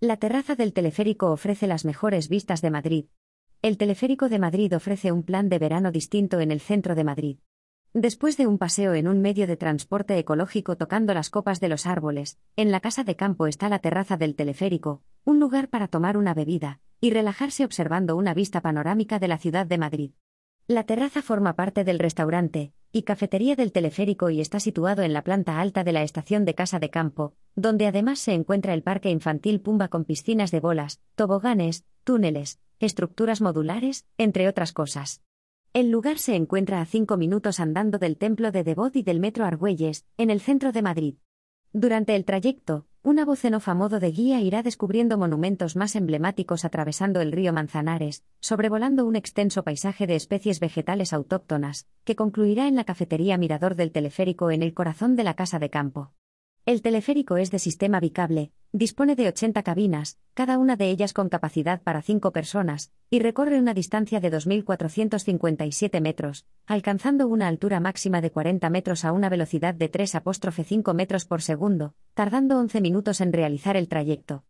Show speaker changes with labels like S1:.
S1: La terraza del teleférico ofrece las mejores vistas de Madrid. El teleférico de Madrid ofrece un plan de verano distinto en el centro de Madrid. Después de un paseo en un medio de transporte ecológico tocando las copas de los árboles, en la casa de campo está la terraza del teleférico, un lugar para tomar una bebida y relajarse observando una vista panorámica de la ciudad de Madrid. La terraza forma parte del restaurante y cafetería del teleférico y está situado en la planta alta de la estación de Casa de Campo, donde además se encuentra el parque infantil Pumba con piscinas de bolas, toboganes, túneles, estructuras modulares, entre otras cosas. El lugar se encuentra a cinco minutos andando del Templo de Devot y del Metro Argüelles, en el centro de Madrid. Durante el trayecto, una voz en off a modo de guía irá descubriendo monumentos más emblemáticos atravesando el río Manzanares, sobrevolando un extenso paisaje de especies vegetales autóctonas, que concluirá en la cafetería Mirador del Teleférico en el corazón de la casa de campo. El teleférico es de sistema bicable, dispone de 80 cabinas, cada una de ellas con capacidad para 5 personas, y recorre una distancia de 2.457 metros, alcanzando una altura máxima de 40 metros a una velocidad de 3,5 metros por segundo, tardando 11 minutos en realizar el trayecto.